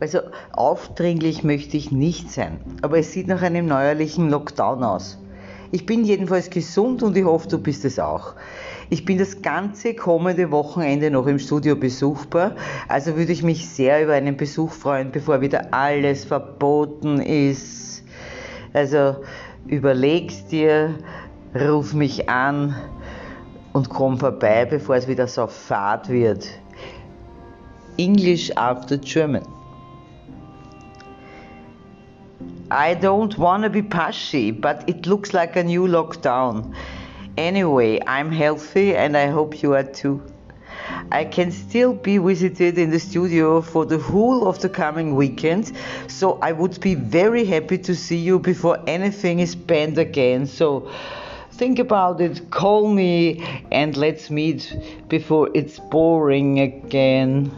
Also aufdringlich möchte ich nicht sein, aber es sieht nach einem neuerlichen Lockdown aus. Ich bin jedenfalls gesund und ich hoffe, du bist es auch. Ich bin das ganze kommende Wochenende noch im Studio besuchbar, also würde ich mich sehr über einen Besuch freuen, bevor wieder alles verboten ist. Also überlegst dir, ruf mich an und komm vorbei, bevor es wieder so fad wird. English after German. I don't want to be pushy, but it looks like a new lockdown. Anyway, I'm healthy and I hope you are too. I can still be visited in the studio for the whole of the coming weekend, so I would be very happy to see you before anything is banned again. So think about it, call me, and let's meet before it's boring again.